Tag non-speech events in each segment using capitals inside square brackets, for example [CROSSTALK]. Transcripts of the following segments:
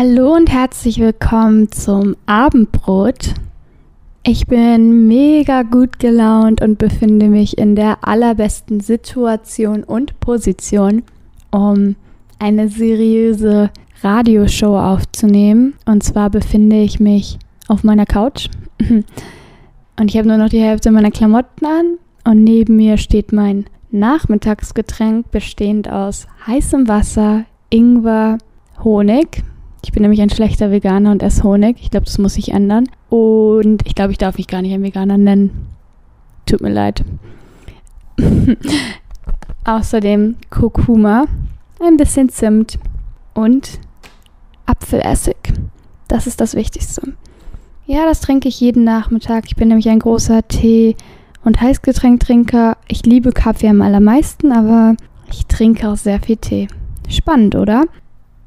Hallo und herzlich willkommen zum Abendbrot. Ich bin mega gut gelaunt und befinde mich in der allerbesten Situation und Position, um eine seriöse Radioshow aufzunehmen. Und zwar befinde ich mich auf meiner Couch und ich habe nur noch die Hälfte meiner Klamotten an und neben mir steht mein Nachmittagsgetränk bestehend aus heißem Wasser, Ingwer, Honig ich bin nämlich ein schlechter Veganer und esse Honig. Ich glaube, das muss sich ändern. Und ich glaube, ich darf mich gar nicht ein Veganer nennen. Tut mir leid. [LAUGHS] Außerdem Kurkuma, ein bisschen Zimt und Apfelessig. Das ist das Wichtigste. Ja, das trinke ich jeden Nachmittag. Ich bin nämlich ein großer Tee- und Heißgetränktrinker. Ich liebe Kaffee am allermeisten, aber ich trinke auch sehr viel Tee. Spannend, oder?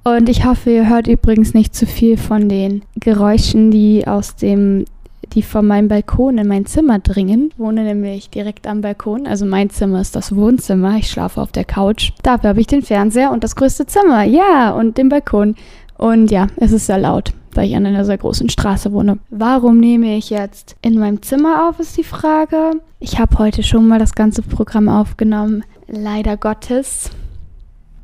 Und ich hoffe, ihr hört übrigens nicht zu viel von den Geräuschen, die aus dem, die von meinem Balkon in mein Zimmer dringen. Ich wohne nämlich direkt am Balkon. Also mein Zimmer ist das Wohnzimmer. Ich schlafe auf der Couch. Dafür habe ich den Fernseher und das größte Zimmer. Ja, und den Balkon. Und ja, es ist sehr laut, weil ich an einer sehr großen Straße wohne. Warum nehme ich jetzt in meinem Zimmer auf, ist die Frage. Ich habe heute schon mal das ganze Programm aufgenommen. Leider Gottes.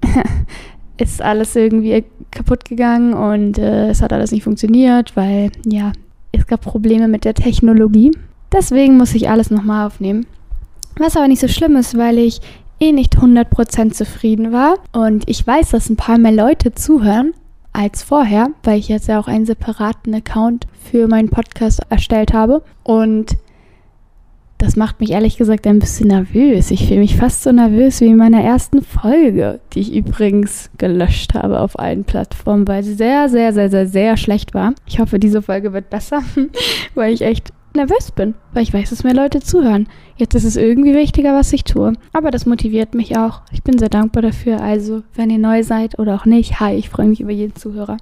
[LAUGHS] ist alles irgendwie kaputt gegangen und äh, es hat alles nicht funktioniert, weil ja, es gab Probleme mit der Technologie. Deswegen muss ich alles nochmal aufnehmen. Was aber nicht so schlimm ist, weil ich eh nicht 100% zufrieden war und ich weiß, dass ein paar mehr Leute zuhören als vorher, weil ich jetzt ja auch einen separaten Account für meinen Podcast erstellt habe und das macht mich ehrlich gesagt ein bisschen nervös. Ich fühle mich fast so nervös wie in meiner ersten Folge, die ich übrigens gelöscht habe auf allen Plattformen, weil sie sehr, sehr, sehr, sehr, sehr schlecht war. Ich hoffe, diese Folge wird besser, [LAUGHS] weil ich echt nervös bin, weil ich weiß, dass mehr Leute zuhören. Jetzt ist es irgendwie wichtiger, was ich tue. Aber das motiviert mich auch. Ich bin sehr dankbar dafür. Also, wenn ihr neu seid oder auch nicht, hi, ich freue mich über jeden Zuhörer.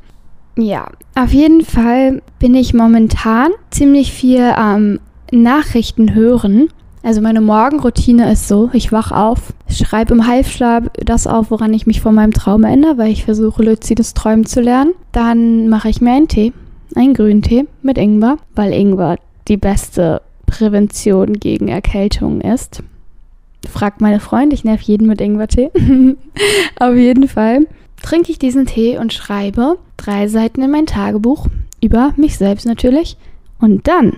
Ja, auf jeden Fall bin ich momentan ziemlich viel am Nachrichten hören. Also meine Morgenroutine ist so, ich wach auf, schreibe im Halbschlaf das auf, woran ich mich von meinem Traum erinnere, weil ich versuche, luzides Träumen zu lernen. Dann mache ich mir einen Tee, einen grünen Tee mit Ingwer, weil Ingwer die beste Prävention gegen Erkältungen ist. Fragt meine Freunde, ich nerv jeden mit Ingwertee. [LAUGHS] Auf jeden Fall trinke ich diesen Tee und schreibe drei Seiten in mein Tagebuch über mich selbst natürlich. Und dann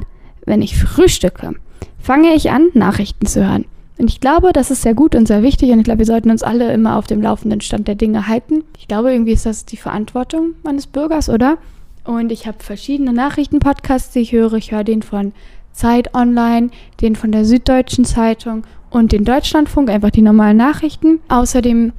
wenn ich frühstücke, fange ich an, Nachrichten zu hören. Und ich glaube, das ist sehr gut und sehr wichtig und ich glaube, wir sollten uns alle immer auf dem laufenden Stand der Dinge halten. Ich glaube, irgendwie ist das die Verantwortung meines Bürgers, oder? Und ich habe verschiedene Nachrichtenpodcasts, die ich höre. Ich höre den von Zeit Online, den von der Süddeutschen Zeitung und den Deutschlandfunk, einfach die normalen Nachrichten. Außerdem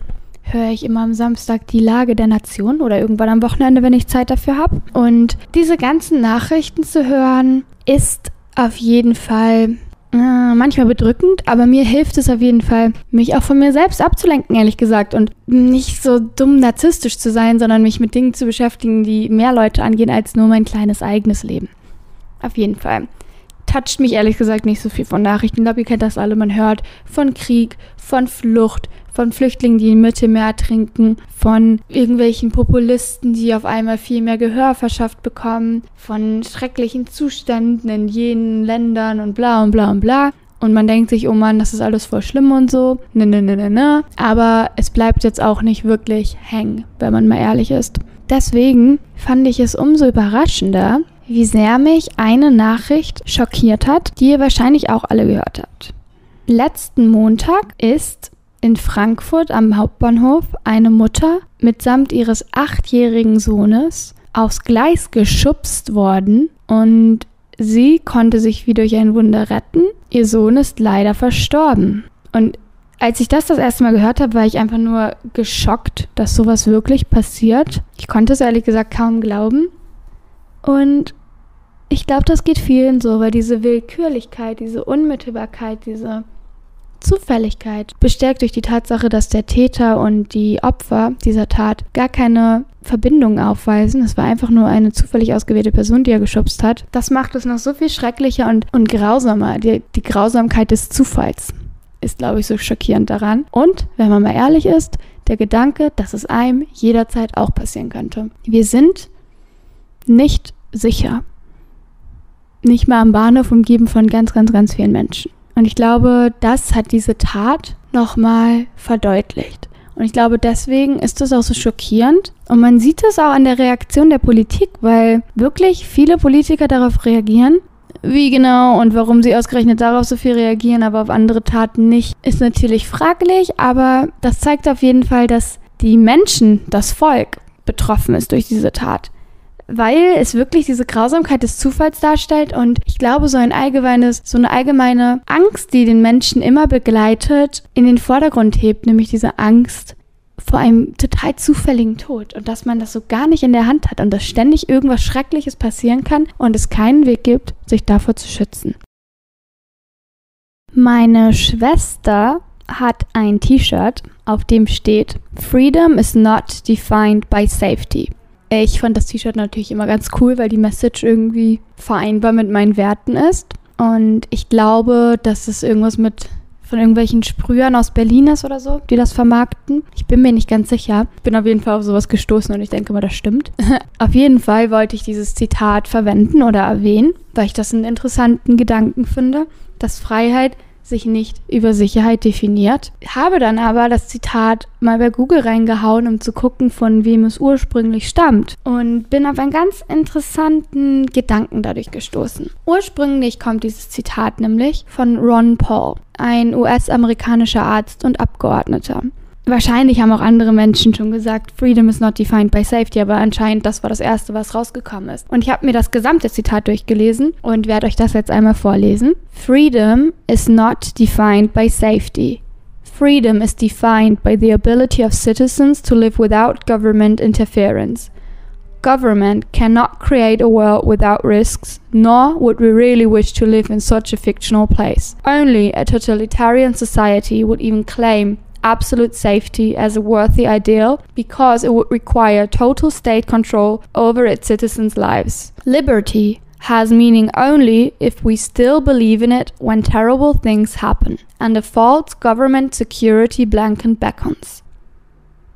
höre ich immer am Samstag die Lage der Nation oder irgendwann am Wochenende, wenn ich Zeit dafür habe. Und diese ganzen Nachrichten zu hören, ist auf jeden Fall äh, manchmal bedrückend, aber mir hilft es auf jeden Fall, mich auch von mir selbst abzulenken, ehrlich gesagt, und nicht so dumm narzisstisch zu sein, sondern mich mit Dingen zu beschäftigen, die mehr Leute angehen als nur mein kleines eigenes Leben. Auf jeden Fall. Toucht mich ehrlich gesagt nicht so viel von Nachrichten. Ich glaube, ihr kennt das alle. Man hört von Krieg, von Flucht, von Flüchtlingen, die im Mittelmeer trinken, von irgendwelchen Populisten, die auf einmal viel mehr Gehör verschafft bekommen, von schrecklichen Zuständen in jenen Ländern und bla und bla und bla. Und man denkt sich, oh Mann, das ist alles voll schlimm und so. Ne, ne, ne, ne, ne. Aber es bleibt jetzt auch nicht wirklich hängen, wenn man mal ehrlich ist. Deswegen fand ich es umso überraschender, wie sehr mich eine Nachricht schockiert hat, die ihr wahrscheinlich auch alle gehört habt. Letzten Montag ist in Frankfurt am Hauptbahnhof eine Mutter mitsamt ihres achtjährigen Sohnes aufs Gleis geschubst worden und sie konnte sich wie durch ein Wunder retten. Ihr Sohn ist leider verstorben. Und als ich das das erste Mal gehört habe, war ich einfach nur geschockt, dass sowas wirklich passiert. Ich konnte es ehrlich gesagt kaum glauben. Und ich glaube, das geht vielen so, weil diese Willkürlichkeit, diese Unmittelbarkeit, diese Zufälligkeit, bestärkt durch die Tatsache, dass der Täter und die Opfer dieser Tat gar keine Verbindung aufweisen. Es war einfach nur eine zufällig ausgewählte Person, die er geschubst hat. Das macht es noch so viel schrecklicher und, und grausamer. Die, die Grausamkeit des Zufalls ist, glaube ich, so schockierend daran. Und, wenn man mal ehrlich ist, der Gedanke, dass es einem jederzeit auch passieren könnte. Wir sind nicht sicher. Nicht mal am Bahnhof umgeben von ganz, ganz, ganz vielen Menschen. Und ich glaube, das hat diese Tat nochmal verdeutlicht. Und ich glaube, deswegen ist das auch so schockierend. Und man sieht es auch an der Reaktion der Politik, weil wirklich viele Politiker darauf reagieren. Wie genau und warum sie ausgerechnet darauf so viel reagieren, aber auf andere Taten nicht, ist natürlich fraglich. Aber das zeigt auf jeden Fall, dass die Menschen, das Volk, betroffen ist durch diese Tat weil es wirklich diese Grausamkeit des Zufalls darstellt und ich glaube, so ein allgemeines, so eine allgemeine Angst, die den Menschen immer begleitet, in den Vordergrund hebt, nämlich diese Angst vor einem total zufälligen Tod und dass man das so gar nicht in der Hand hat und dass ständig irgendwas Schreckliches passieren kann und es keinen Weg gibt, sich davor zu schützen. Meine Schwester hat ein T-Shirt, auf dem steht Freedom is not defined by safety. Ich fand das T-Shirt natürlich immer ganz cool, weil die Message irgendwie vereinbar mit meinen Werten ist. Und ich glaube, dass es irgendwas mit von irgendwelchen Sprühern aus Berlin ist oder so, die das vermarkten. Ich bin mir nicht ganz sicher. Ich bin auf jeden Fall auf sowas gestoßen und ich denke mal, das stimmt. [LAUGHS] auf jeden Fall wollte ich dieses Zitat verwenden oder erwähnen, weil ich das einen interessanten Gedanken finde, dass Freiheit sich nicht über Sicherheit definiert. Habe dann aber das Zitat mal bei Google reingehauen, um zu gucken, von wem es ursprünglich stammt. Und bin auf einen ganz interessanten Gedanken dadurch gestoßen. Ursprünglich kommt dieses Zitat nämlich von Ron Paul, ein US-amerikanischer Arzt und Abgeordneter. Wahrscheinlich haben auch andere Menschen schon gesagt, Freedom is not defined by safety, aber anscheinend das war das Erste, was rausgekommen ist. Und ich habe mir das gesamte Zitat durchgelesen und werde euch das jetzt einmal vorlesen. Freedom is not defined by safety. Freedom is defined by the ability of citizens to live without government interference. Government cannot create a world without risks, nor would we really wish to live in such a fictional place. Only a totalitarian society would even claim absolute safety as a worthy ideal because it would require total state control over its citizens' lives. Liberty has meaning only if we still believe in it when terrible things happen and a false government security blanket beckons.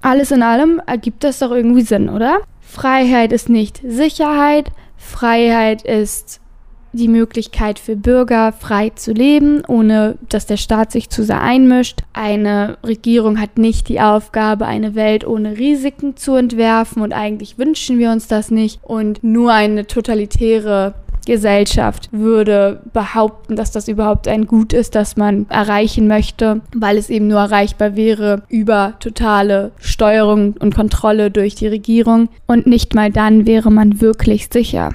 Alles in allem ergibt das doch irgendwie Sinn, oder? Freiheit ist nicht Sicherheit, Freiheit ist die Möglichkeit für Bürger frei zu leben, ohne dass der Staat sich zu sehr einmischt. Eine Regierung hat nicht die Aufgabe, eine Welt ohne Risiken zu entwerfen und eigentlich wünschen wir uns das nicht. Und nur eine totalitäre Gesellschaft würde behaupten, dass das überhaupt ein Gut ist, das man erreichen möchte, weil es eben nur erreichbar wäre über totale Steuerung und Kontrolle durch die Regierung. Und nicht mal dann wäre man wirklich sicher.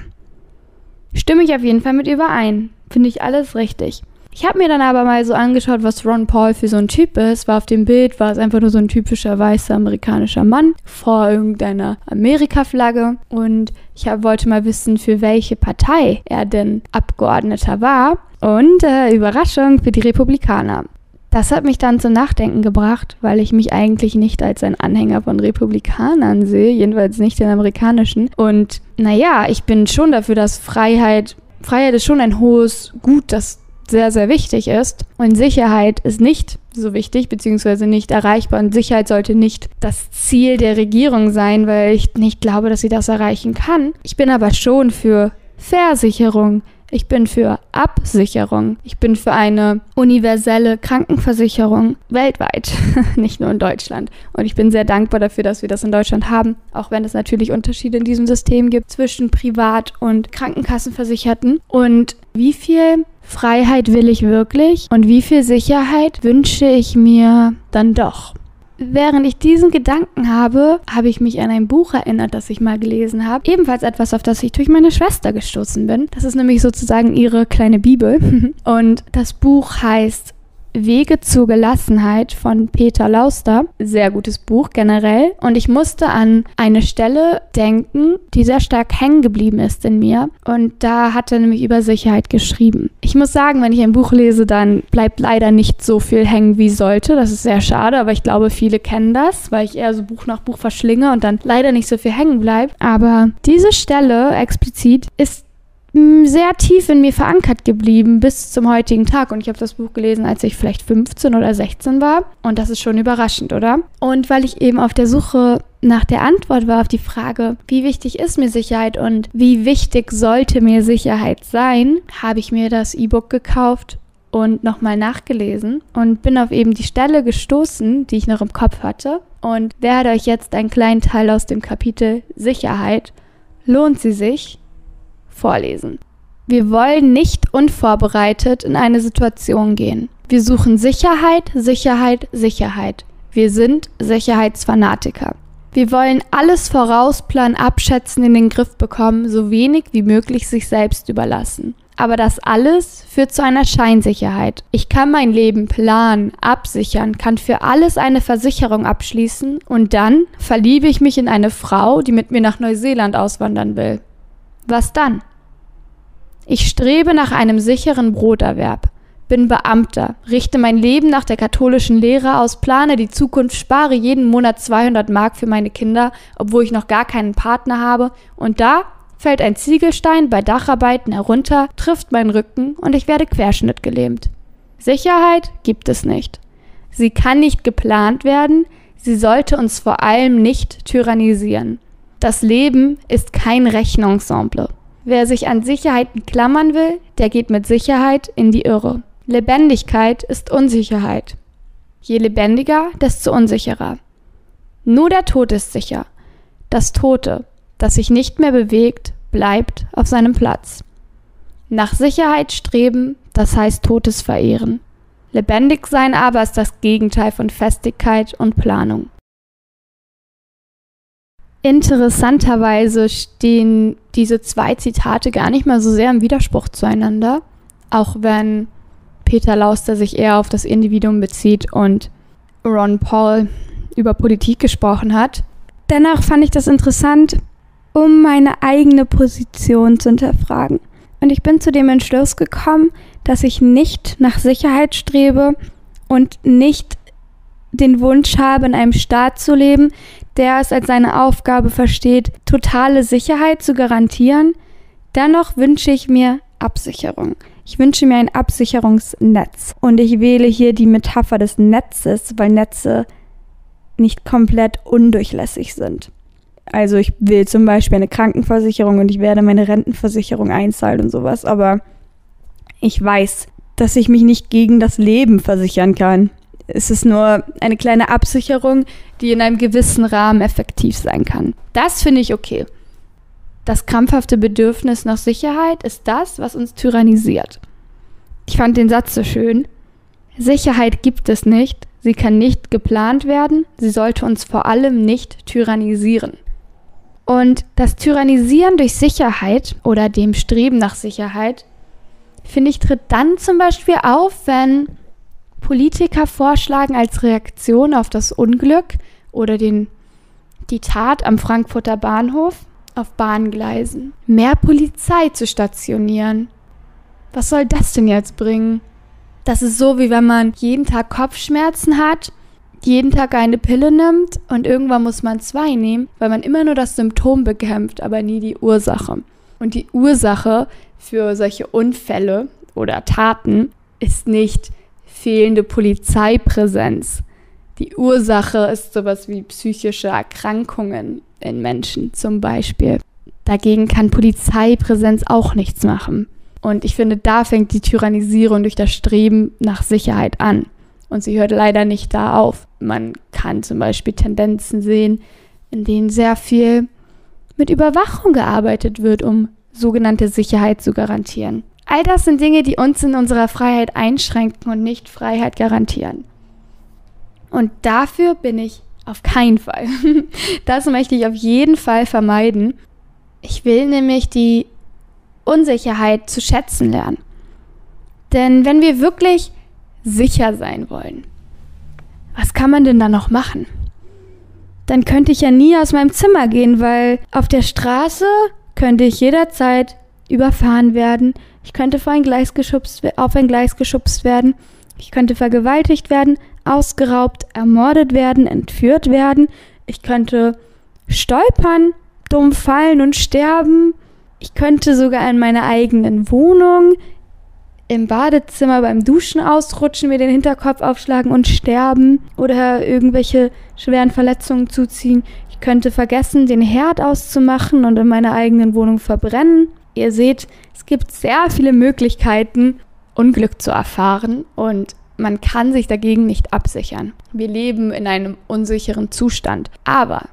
Stimme ich auf jeden Fall mit überein. Finde ich alles richtig. Ich habe mir dann aber mal so angeschaut, was Ron Paul für so ein Typ ist. War auf dem Bild, war es einfach nur so ein typischer weißer amerikanischer Mann vor irgendeiner Amerika-Flagge. Und ich hab, wollte mal wissen, für welche Partei er denn Abgeordneter war. Und äh, Überraschung für die Republikaner. Das hat mich dann zum Nachdenken gebracht, weil ich mich eigentlich nicht als ein Anhänger von Republikanern sehe, jedenfalls nicht den amerikanischen. Und naja, ich bin schon dafür, dass Freiheit, Freiheit ist schon ein hohes Gut, das sehr, sehr wichtig ist. Und Sicherheit ist nicht so wichtig, beziehungsweise nicht erreichbar. Und Sicherheit sollte nicht das Ziel der Regierung sein, weil ich nicht glaube, dass sie das erreichen kann. Ich bin aber schon für Versicherung, ich bin für Absicherung. Ich bin für eine universelle Krankenversicherung weltweit, [LAUGHS] nicht nur in Deutschland. Und ich bin sehr dankbar dafür, dass wir das in Deutschland haben, auch wenn es natürlich Unterschiede in diesem System gibt zwischen Privat- und Krankenkassenversicherten. Und wie viel Freiheit will ich wirklich und wie viel Sicherheit wünsche ich mir dann doch? Während ich diesen Gedanken habe, habe ich mich an ein Buch erinnert, das ich mal gelesen habe. Ebenfalls etwas, auf das ich durch meine Schwester gestoßen bin. Das ist nämlich sozusagen ihre kleine Bibel. [LAUGHS] Und das Buch heißt Wege zur Gelassenheit von Peter Lauster. Sehr gutes Buch generell. Und ich musste an eine Stelle denken, die sehr stark hängen geblieben ist in mir. Und da hat er nämlich über Sicherheit geschrieben. Ich muss sagen, wenn ich ein Buch lese, dann bleibt leider nicht so viel hängen wie sollte. Das ist sehr schade, aber ich glaube, viele kennen das, weil ich eher so Buch nach Buch verschlinge und dann leider nicht so viel hängen bleibt. Aber diese Stelle explizit ist sehr tief in mir verankert geblieben bis zum heutigen Tag. Und ich habe das Buch gelesen, als ich vielleicht 15 oder 16 war. Und das ist schon überraschend, oder? Und weil ich eben auf der Suche nach der Antwort war auf die Frage, wie wichtig ist mir Sicherheit und wie wichtig sollte mir Sicherheit sein, habe ich mir das E-Book gekauft und nochmal nachgelesen und bin auf eben die Stelle gestoßen, die ich noch im Kopf hatte und werde euch jetzt einen kleinen Teil aus dem Kapitel Sicherheit lohnt sie sich vorlesen. Wir wollen nicht unvorbereitet in eine Situation gehen. Wir suchen Sicherheit, Sicherheit, Sicherheit. Wir sind Sicherheitsfanatiker. Wir wollen alles vorausplanen, abschätzen, in den Griff bekommen, so wenig wie möglich sich selbst überlassen. Aber das alles führt zu einer Scheinsicherheit. Ich kann mein Leben planen, absichern, kann für alles eine Versicherung abschließen und dann verliebe ich mich in eine Frau, die mit mir nach Neuseeland auswandern will. Was dann? Ich strebe nach einem sicheren Broterwerb, bin Beamter, richte mein Leben nach der katholischen Lehre aus, plane die Zukunft, spare jeden Monat 200 Mark für meine Kinder, obwohl ich noch gar keinen Partner habe, und da fällt ein Ziegelstein bei Dacharbeiten herunter, trifft meinen Rücken und ich werde querschnittgelähmt. Sicherheit gibt es nicht. Sie kann nicht geplant werden, sie sollte uns vor allem nicht tyrannisieren. Das Leben ist kein Rechenensemble. Wer sich an Sicherheiten klammern will, der geht mit Sicherheit in die Irre. Lebendigkeit ist Unsicherheit. Je lebendiger, desto unsicherer. Nur der Tod ist sicher. Das Tote, das sich nicht mehr bewegt, bleibt auf seinem Platz. Nach Sicherheit streben, das heißt Totes verehren. Lebendig sein aber ist das Gegenteil von Festigkeit und Planung. Interessanterweise stehen diese zwei Zitate gar nicht mal so sehr im Widerspruch zueinander, auch wenn Peter Lauster sich eher auf das Individuum bezieht und Ron Paul über Politik gesprochen hat. Dennoch fand ich das interessant, um meine eigene Position zu hinterfragen. Und ich bin zu dem Entschluss gekommen, dass ich nicht nach Sicherheit strebe und nicht den Wunsch habe, in einem Staat zu leben, der es als seine Aufgabe versteht, totale Sicherheit zu garantieren. Dennoch wünsche ich mir Absicherung. Ich wünsche mir ein Absicherungsnetz. Und ich wähle hier die Metapher des Netzes, weil Netze nicht komplett undurchlässig sind. Also ich will zum Beispiel eine Krankenversicherung und ich werde meine Rentenversicherung einzahlen und sowas, aber ich weiß, dass ich mich nicht gegen das Leben versichern kann. Es ist nur eine kleine Absicherung, die in einem gewissen Rahmen effektiv sein kann. Das finde ich okay. Das krampfhafte Bedürfnis nach Sicherheit ist das, was uns tyrannisiert. Ich fand den Satz so schön. Sicherheit gibt es nicht, sie kann nicht geplant werden, sie sollte uns vor allem nicht tyrannisieren. Und das Tyrannisieren durch Sicherheit oder dem Streben nach Sicherheit, finde ich, tritt dann zum Beispiel auf, wenn Politiker vorschlagen als Reaktion auf das Unglück oder den, die Tat am Frankfurter Bahnhof auf Bahngleisen, mehr Polizei zu stationieren. Was soll das denn jetzt bringen? Das ist so, wie wenn man jeden Tag Kopfschmerzen hat jeden Tag eine Pille nimmt und irgendwann muss man zwei nehmen, weil man immer nur das Symptom bekämpft, aber nie die Ursache. Und die Ursache für solche Unfälle oder Taten ist nicht fehlende Polizeipräsenz. Die Ursache ist sowas wie psychische Erkrankungen in Menschen zum Beispiel. Dagegen kann Polizeipräsenz auch nichts machen. Und ich finde, da fängt die Tyrannisierung durch das Streben nach Sicherheit an. Und sie hört leider nicht da auf. Man kann zum Beispiel Tendenzen sehen, in denen sehr viel mit Überwachung gearbeitet wird, um sogenannte Sicherheit zu garantieren. All das sind Dinge, die uns in unserer Freiheit einschränken und nicht Freiheit garantieren. Und dafür bin ich auf keinen Fall. [LAUGHS] Das möchte ich auf jeden Fall vermeiden. Ich will nämlich die Unsicherheit zu schätzen lernen. Denn wenn wir wirklich sicher sein wollen, was kann man denn da noch machen? Dann könnte ich ja nie aus meinem Zimmer gehen, weil auf der Straße könnte ich jederzeit überfahren werden. Ich könnte vor ein Gleis geschubst, auf ein Gleis geschubst werden. Ich könnte vergewaltigt werden, ausgeraubt, ermordet werden, entführt werden. Ich könnte stolpern, dumm fallen und sterben. Ich könnte sogar in meiner eigenen Wohnung im Badezimmer beim Duschen ausrutschen, mir den Hinterkopf aufschlagen und sterben oder irgendwelche schweren Verletzungen zuziehen. Ich könnte vergessen, den Herd auszumachen und in meiner eigenen Wohnung verbrennen. Ihr seht, es gibt sehr viele Möglichkeiten, Unglück zu erfahren und man kann sich dagegen nicht absichern. Wir leben in einem unsicheren Zustand. Aber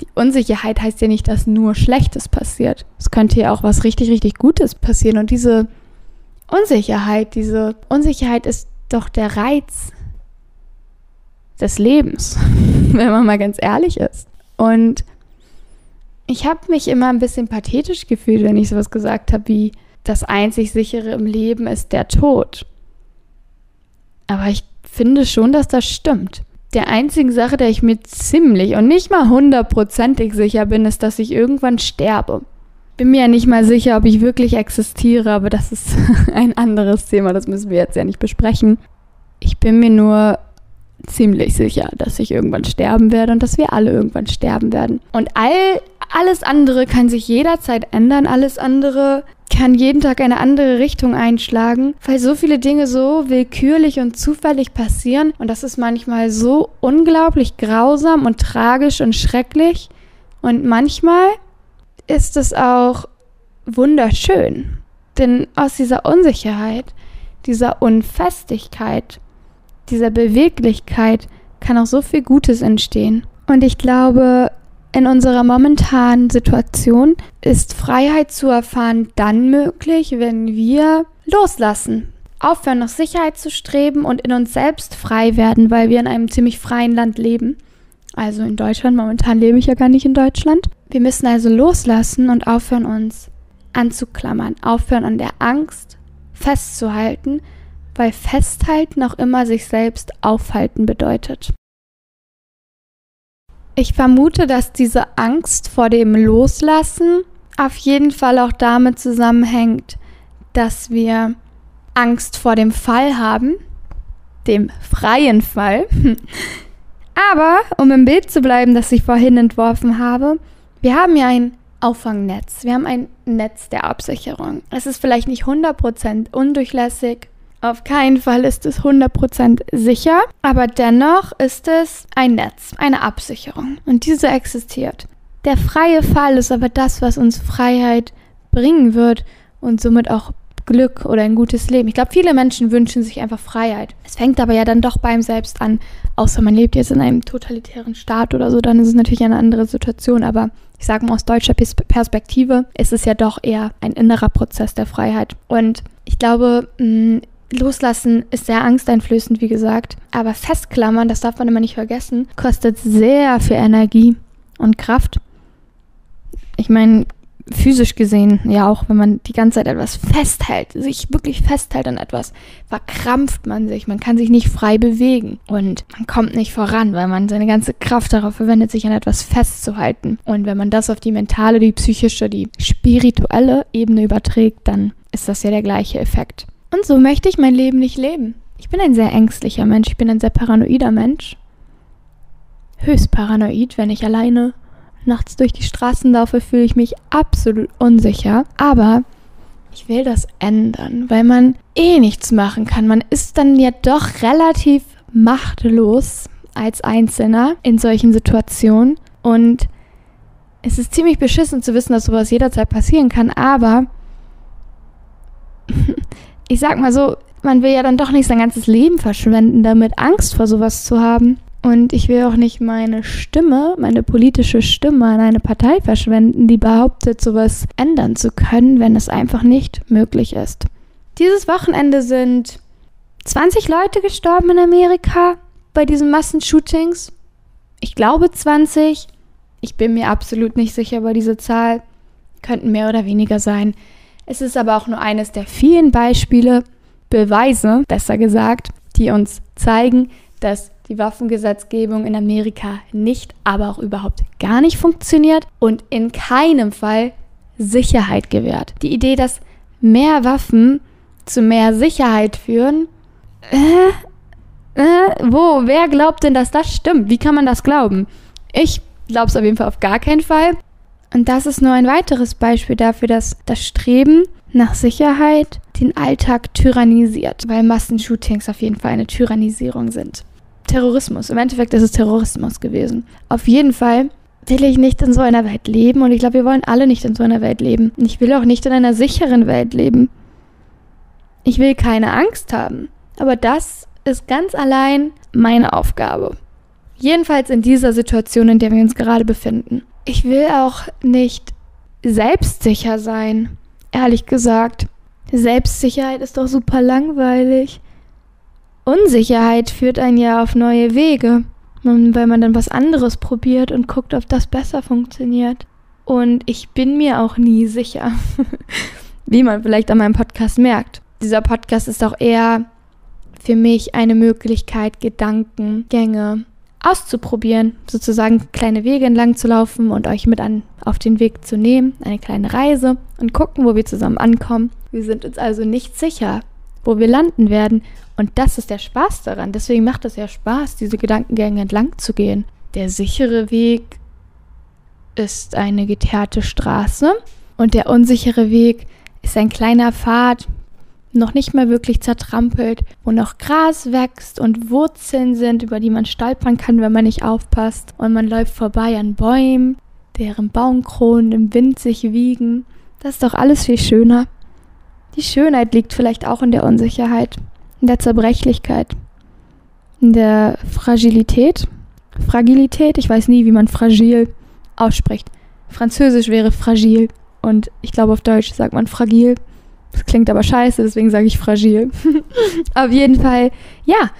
die Unsicherheit heißt ja nicht, dass nur Schlechtes passiert. Es könnte ja auch was richtig, richtig Gutes passieren. Und diese Unsicherheit, diese Unsicherheit ist doch der Reiz des Lebens, [LAUGHS] wenn man mal ganz ehrlich ist. Und ich habe mich immer ein bisschen pathetisch gefühlt, wenn ich sowas gesagt habe wie, das einzig sichere im Leben ist der Tod. Aber ich finde schon, dass das stimmt. Der einzige Sache, der ich mir ziemlich und nicht mal hundertprozentig sicher bin, ist, dass ich irgendwann sterbe. Bin mir ja nicht mal sicher, ob ich wirklich existiere, aber das ist [LAUGHS] ein anderes Thema, das müssen wir jetzt ja nicht besprechen. Ich bin mir nur ziemlich sicher, dass ich irgendwann sterben werde und dass wir alle irgendwann sterben werden. Und all, alles andere kann sich jederzeit ändern, alles andere kann jeden Tag eine andere Richtung einschlagen, weil so viele Dinge so willkürlich und zufällig passieren und das ist manchmal so unglaublich grausam und tragisch und schrecklich und manchmal ist es auch wunderschön, denn aus dieser Unsicherheit, dieser Unfestigkeit, dieser Beweglichkeit kann auch so viel Gutes entstehen. Und ich glaube, in unserer momentanen Situation ist Freiheit zu erfahren dann möglich, wenn wir loslassen, aufhören nach Sicherheit zu streben und in uns selbst frei werden, weil wir in einem ziemlich freien Land leben. Also in Deutschland, momentan lebe ich ja gar nicht in Deutschland. Wir müssen also loslassen und aufhören uns anzuklammern, aufhören an der Angst festzuhalten, weil festhalten auch immer sich selbst aufhalten bedeutet. Ich vermute, dass diese Angst vor dem Loslassen auf jeden Fall auch damit zusammenhängt, dass wir Angst vor dem Fall haben, dem freien Fall. [LAUGHS] Aber, um im Bild zu bleiben, das ich vorhin entworfen habe, wir haben ja ein Auffangnetz. Wir haben ein Netz der Absicherung. Es ist vielleicht nicht 100% undurchlässig, auf keinen Fall ist es 100% sicher, aber dennoch ist es ein Netz, eine Absicherung und diese existiert. Der freie Fall ist aber das, was uns Freiheit bringen wird und somit auch Glück oder ein gutes Leben. Ich glaube, viele Menschen wünschen sich einfach Freiheit. Es fängt aber ja dann doch beim Selbst an. Außer man lebt jetzt in einem totalitären Staat oder so, dann ist es natürlich eine andere Situation. Aber ich sage mal aus deutscher Perspektive ist es ja doch eher ein innerer Prozess der Freiheit. Und ich glaube, mm, Loslassen ist sehr angsteinflößend, wie gesagt. Aber festklammern, das darf man immer nicht vergessen, kostet sehr viel Energie und Kraft. Ich meine, physisch gesehen, ja auch, wenn man die ganze Zeit etwas festhält, sich wirklich festhält an etwas, verkrampft man sich, man kann sich nicht frei bewegen und man kommt nicht voran, weil man seine ganze Kraft darauf verwendet, sich an etwas festzuhalten. Und wenn man das auf die mentale, die psychische, die spirituelle Ebene überträgt, dann ist das ja der gleiche Effekt. Und so möchte ich mein Leben nicht leben. Ich bin ein sehr ängstlicher Mensch, ich bin ein sehr paranoider Mensch. Höchst paranoid, wenn ich alleine nachts durch die Straßen laufe, fühle ich mich absolut unsicher. Aber ich will das ändern, weil man eh nichts machen kann. Man ist dann ja doch relativ machtlos als Einzelner in solchen Situationen. Und es ist ziemlich beschissen zu wissen, dass sowas jederzeit passieren kann. Aber ich sag mal so, man will ja dann doch nicht sein ganzes Leben verschwenden, damit Angst vor sowas zu haben. Und ich will auch nicht meine Stimme, meine politische Stimme an eine Partei verschwenden, die behauptet, sowas ändern zu können, wenn es einfach nicht möglich ist. Dieses Wochenende sind 20 Leute gestorben in Amerika bei diesen Massenshootings. Ich glaube 20. Ich bin mir absolut nicht sicher über diese Zahl. Könnten mehr oder weniger sein. Es ist aber auch nur eines der vielen Beispiele, Beweise, besser gesagt, die uns zeigen, dass die Waffengesetzgebung in Amerika nicht, aber auch überhaupt gar nicht funktioniert und in keinem Fall Sicherheit gewährt. Die Idee, dass mehr Waffen zu mehr Sicherheit führen, äh, äh, wo, wer glaubt denn, dass das stimmt? Wie kann man das glauben? Ich glaube es auf jeden Fall auf gar keinen Fall. Und das ist nur ein weiteres Beispiel dafür, dass das Streben nach Sicherheit den Alltag tyrannisiert, weil Massenshootings auf jeden Fall eine Tyrannisierung sind. Terrorismus, im Endeffekt ist es Terrorismus gewesen. Auf jeden Fall will ich nicht in so einer Welt leben und ich glaube, wir wollen alle nicht in so einer Welt leben. Und ich will auch nicht in einer sicheren Welt leben. Ich will keine Angst haben. Aber das ist ganz allein meine Aufgabe. Jedenfalls in dieser Situation, in der wir uns gerade befinden. Ich will auch nicht selbstsicher sein, ehrlich gesagt. Selbstsicherheit ist doch super langweilig. Unsicherheit führt einen ja auf neue Wege, weil man dann was anderes probiert und guckt, ob das besser funktioniert. Und ich bin mir auch nie sicher, [LAUGHS] wie man vielleicht an meinem Podcast merkt. Dieser Podcast ist auch eher für mich eine Möglichkeit, Gedankengänge auszuprobieren, sozusagen kleine Wege entlang zu laufen und euch mit an, auf den Weg zu nehmen, eine kleine Reise und gucken, wo wir zusammen ankommen. Wir sind uns also nicht sicher, wo wir landen werden. Und das ist der Spaß daran. Deswegen macht es ja Spaß, diese Gedankengänge entlang zu gehen. Der sichere Weg ist eine geteerte Straße und der unsichere Weg ist ein kleiner Pfad, noch nicht mal wirklich zertrampelt, wo noch Gras wächst und Wurzeln sind, über die man stolpern kann, wenn man nicht aufpasst. Und man läuft vorbei an Bäumen, deren Baumkronen im Wind sich wiegen. Das ist doch alles viel schöner. Die Schönheit liegt vielleicht auch in der Unsicherheit, in der Zerbrechlichkeit, in der Fragilität. Fragilität, ich weiß nie, wie man fragil ausspricht. Französisch wäre fragil und ich glaube auf Deutsch sagt man fragil. Das klingt aber scheiße, deswegen sage ich fragil. [LAUGHS] auf jeden Fall, ja,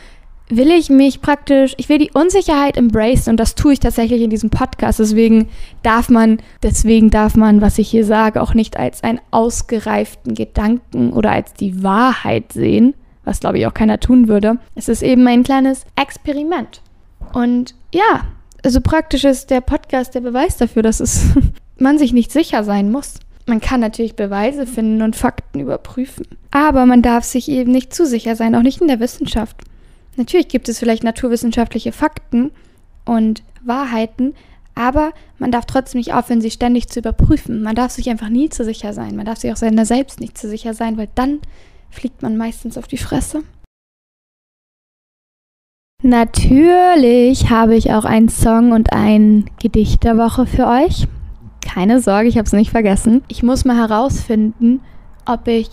will ich mich praktisch, ich will die Unsicherheit embracen und das tue ich tatsächlich in diesem Podcast. Deswegen darf man, deswegen darf man, was ich hier sage, auch nicht als einen ausgereiften Gedanken oder als die Wahrheit sehen, was glaube ich auch keiner tun würde. Es ist eben ein kleines Experiment. Und ja, also praktisch ist der Podcast der Beweis dafür, dass es [LAUGHS] man sich nicht sicher sein muss. Man kann natürlich Beweise finden und Fakten überprüfen, aber man darf sich eben nicht zu sicher sein, auch nicht in der Wissenschaft. Natürlich gibt es vielleicht naturwissenschaftliche Fakten und Wahrheiten, aber man darf trotzdem nicht aufhören, sie ständig zu überprüfen. Man darf sich einfach nie zu sicher sein. Man darf sich auch seiner selbst nicht zu sicher sein, weil dann fliegt man meistens auf die Fresse. Natürlich habe ich auch einen Song und ein Gedicht der Woche für euch. Keine Sorge, ich habe es nicht vergessen. Ich muss mal herausfinden, ob ich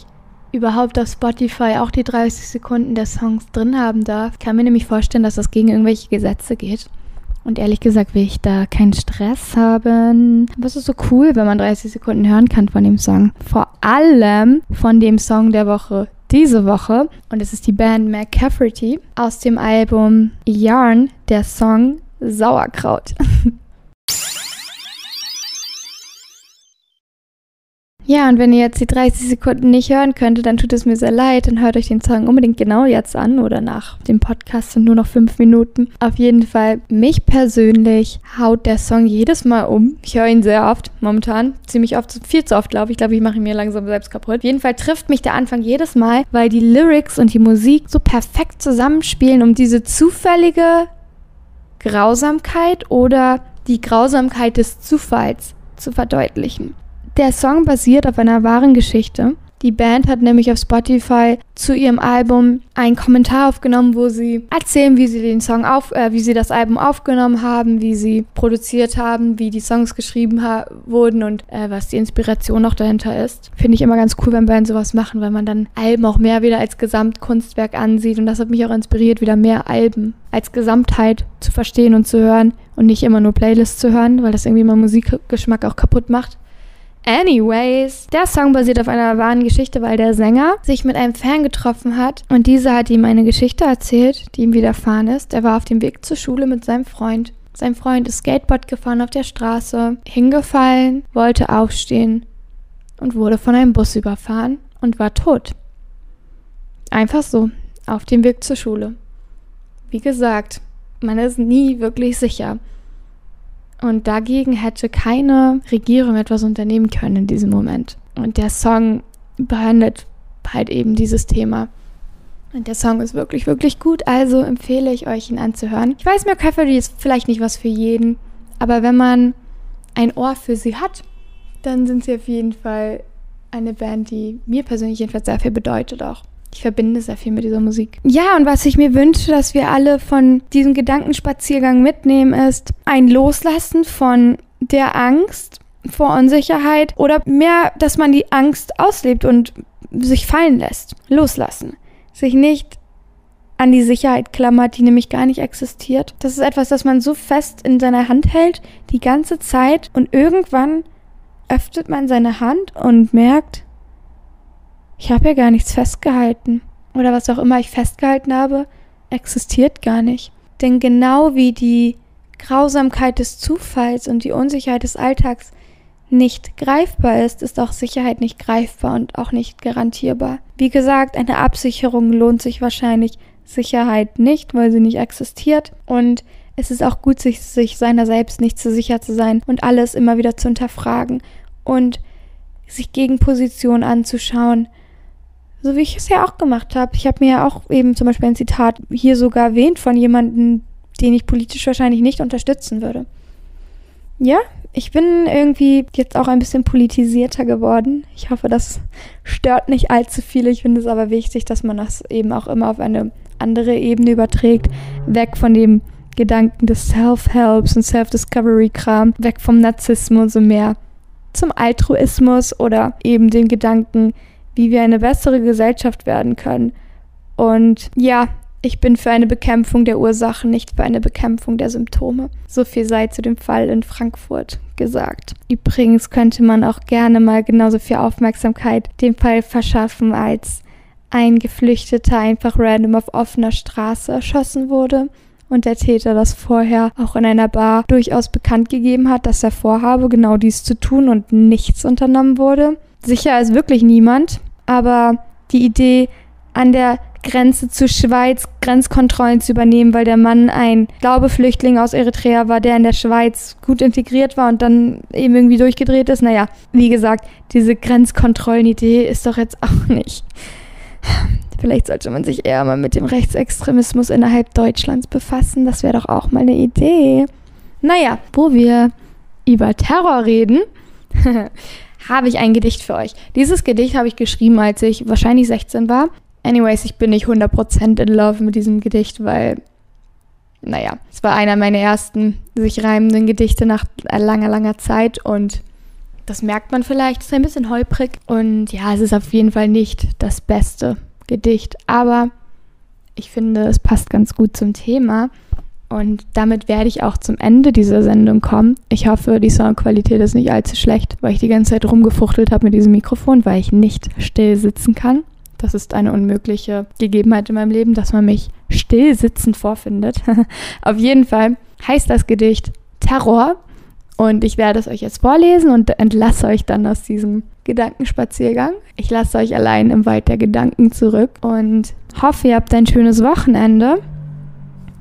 überhaupt auf Spotify auch die 30 Sekunden der Songs drin haben darf. Ich kann mir nämlich vorstellen, dass das gegen irgendwelche Gesetze geht. Und ehrlich gesagt will ich da keinen Stress haben. Es ist so cool, wenn man 30 Sekunden hören kann von dem Song. Vor allem von dem Song der Woche diese Woche. Und es ist die Band McCafferty aus dem Album Yarn, der Song Sauerkraut. [LAUGHS] Ja, und wenn ihr jetzt die 30 Sekunden nicht hören könntet, dann tut es mir sehr leid. Dann hört euch den Song unbedingt genau jetzt an oder nach dem Podcast sind nur noch fünf Minuten. Auf jeden Fall, mich persönlich haut der Song jedes Mal um. Ich höre ihn sehr oft, momentan. Ziemlich oft, viel zu oft, glaube ich. Ich glaube, ich mache ihn mir langsam selbst kaputt. Auf jeden Fall trifft mich der Anfang jedes Mal, weil die Lyrics und die Musik so perfekt zusammenspielen, um diese zufällige Grausamkeit oder die Grausamkeit des Zufalls zu verdeutlichen. Der Song basiert auf einer wahren Geschichte. Die Band hat nämlich auf Spotify zu ihrem Album einen Kommentar aufgenommen, wo sie erzählen, wie sie den Song auf, äh, wie sie das Album aufgenommen haben, wie sie produziert haben, wie die Songs geschrieben wurden und äh, was die Inspiration noch dahinter ist. Finde ich immer ganz cool, wenn Bands sowas machen, weil man dann Alben auch mehr wieder als Gesamtkunstwerk ansieht und das hat mich auch inspiriert, wieder mehr Alben als Gesamtheit zu verstehen und zu hören und nicht immer nur Playlists zu hören, weil das irgendwie mein Musikgeschmack auch kaputt macht. Anyways, der Song basiert auf einer wahren Geschichte, weil der Sänger sich mit einem Fan getroffen hat und dieser hat ihm eine Geschichte erzählt, die ihm widerfahren ist. Er war auf dem Weg zur Schule mit seinem Freund. Sein Freund ist Skateboard gefahren auf der Straße, hingefallen, wollte aufstehen und wurde von einem Bus überfahren und war tot. Einfach so, auf dem Weg zur Schule. Wie gesagt, man ist nie wirklich sicher. Und dagegen hätte keine Regierung etwas unternehmen können in diesem Moment. Und der Song behandelt halt eben dieses Thema. Und der Song ist wirklich, wirklich gut, also empfehle ich euch, ihn anzuhören. Ich weiß, McCafferty ist vielleicht nicht was für jeden, aber wenn man ein Ohr für sie hat, dann sind sie auf jeden Fall eine Band, die mir persönlich jedenfalls sehr viel bedeutet auch. Ich verbinde sehr viel mit dieser Musik. Ja, und was ich mir wünsche, dass wir alle von diesem Gedankenspaziergang mitnehmen, ist ein Loslassen von der Angst vor Unsicherheit oder mehr, dass man die Angst auslebt und sich fallen lässt. Loslassen. Sich nicht an die Sicherheit klammert, die nämlich gar nicht existiert. Das ist etwas, das man so fest in seiner Hand hält, die ganze Zeit und irgendwann öffnet man seine Hand und merkt, ich habe ja gar nichts festgehalten. Oder was auch immer ich festgehalten habe, existiert gar nicht. Denn genau wie die Grausamkeit des Zufalls und die Unsicherheit des Alltags nicht greifbar ist, ist auch Sicherheit nicht greifbar und auch nicht garantierbar. Wie gesagt, eine Absicherung lohnt sich wahrscheinlich, Sicherheit nicht, weil sie nicht existiert. Und es ist auch gut, sich, sich seiner selbst nicht zu sicher zu sein und alles immer wieder zu hinterfragen und sich Gegenpositionen anzuschauen so wie ich es ja auch gemacht habe. Ich habe mir ja auch eben zum Beispiel ein Zitat hier sogar erwähnt von jemandem, den ich politisch wahrscheinlich nicht unterstützen würde. Ja, ich bin irgendwie jetzt auch ein bisschen politisierter geworden. Ich hoffe, das stört nicht allzu viele. Ich finde es aber wichtig, dass man das eben auch immer auf eine andere Ebene überträgt. Weg von dem Gedanken des Self-Helps und Self-Discovery-Kram, weg vom Narzissmus und mehr zum Altruismus oder eben den Gedanken, wie wir eine bessere Gesellschaft werden können. Und ja, ich bin für eine Bekämpfung der Ursachen, nicht für eine Bekämpfung der Symptome. So viel sei zu dem Fall in Frankfurt gesagt. Übrigens könnte man auch gerne mal genauso viel Aufmerksamkeit dem Fall verschaffen, als ein Geflüchteter einfach random auf offener Straße erschossen wurde und der Täter das vorher auch in einer Bar durchaus bekannt gegeben hat, dass er vorhabe, genau dies zu tun und nichts unternommen wurde. Sicher ist wirklich niemand, aber die Idee, an der Grenze zur Schweiz Grenzkontrollen zu übernehmen, weil der Mann ein Glaubeflüchtling aus Eritrea war, der in der Schweiz gut integriert war und dann eben irgendwie durchgedreht ist. Naja, wie gesagt, diese Grenzkontrollen-Idee ist doch jetzt auch nicht. Vielleicht sollte man sich eher mal mit dem Rechtsextremismus innerhalb Deutschlands befassen. Das wäre doch auch mal eine Idee. Naja, wo wir über Terror reden, [LAUGHS] habe ich ein Gedicht für euch. Dieses Gedicht habe ich geschrieben, als ich wahrscheinlich 16 war. Anyways, ich bin nicht 100% in love mit diesem Gedicht, weil, naja, es war einer meiner ersten sich reimenden Gedichte nach langer, langer Zeit und das merkt man vielleicht, es ist ein bisschen holprig und ja, es ist auf jeden Fall nicht das beste Gedicht, aber ich finde, es passt ganz gut zum Thema und damit werde ich auch zum Ende dieser Sendung kommen. Ich hoffe, die Soundqualität ist nicht allzu schlecht, weil ich die ganze Zeit rumgefuchtelt habe mit diesem Mikrofon, weil ich nicht still sitzen kann. Das ist eine unmögliche Gegebenheit in meinem Leben, dass man mich still sitzend vorfindet. [LAUGHS] Auf jeden Fall heißt das Gedicht Terror. Und ich werde es euch jetzt vorlesen und entlasse euch dann aus diesem Gedankenspaziergang. Ich lasse euch allein im Wald der Gedanken zurück und hoffe, ihr habt ein schönes Wochenende.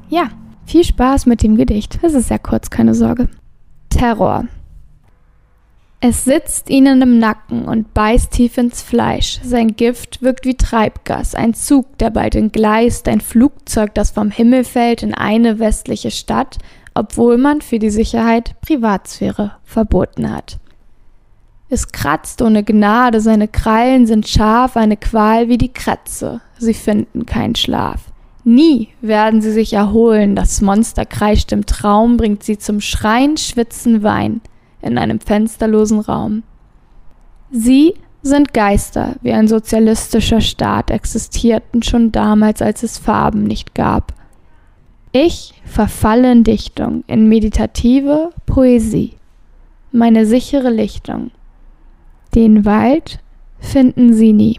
Ja, viel Spaß mit dem Gedicht. Es ist sehr kurz, keine Sorge. Terror. Es sitzt ihnen im Nacken und beißt tief ins Fleisch. Sein Gift wirkt wie Treibgas, ein Zug, der bald entgleist, ein Flugzeug, das vom Himmel fällt in eine westliche Stadt, obwohl man für die Sicherheit Privatsphäre verboten hat. Es kratzt ohne Gnade, seine Krallen sind scharf, eine Qual wie die Kratze, sie finden keinen Schlaf. Nie werden sie sich erholen, das Monster kreischt im Traum, bringt sie zum Schreien, Schwitzen, Wein in einem fensterlosen Raum. Sie sind Geister, wie ein sozialistischer Staat existierten schon damals, als es Farben nicht gab. Ich verfalle in Dichtung, in meditative Poesie, meine sichere Lichtung. Den Wald finden sie nie.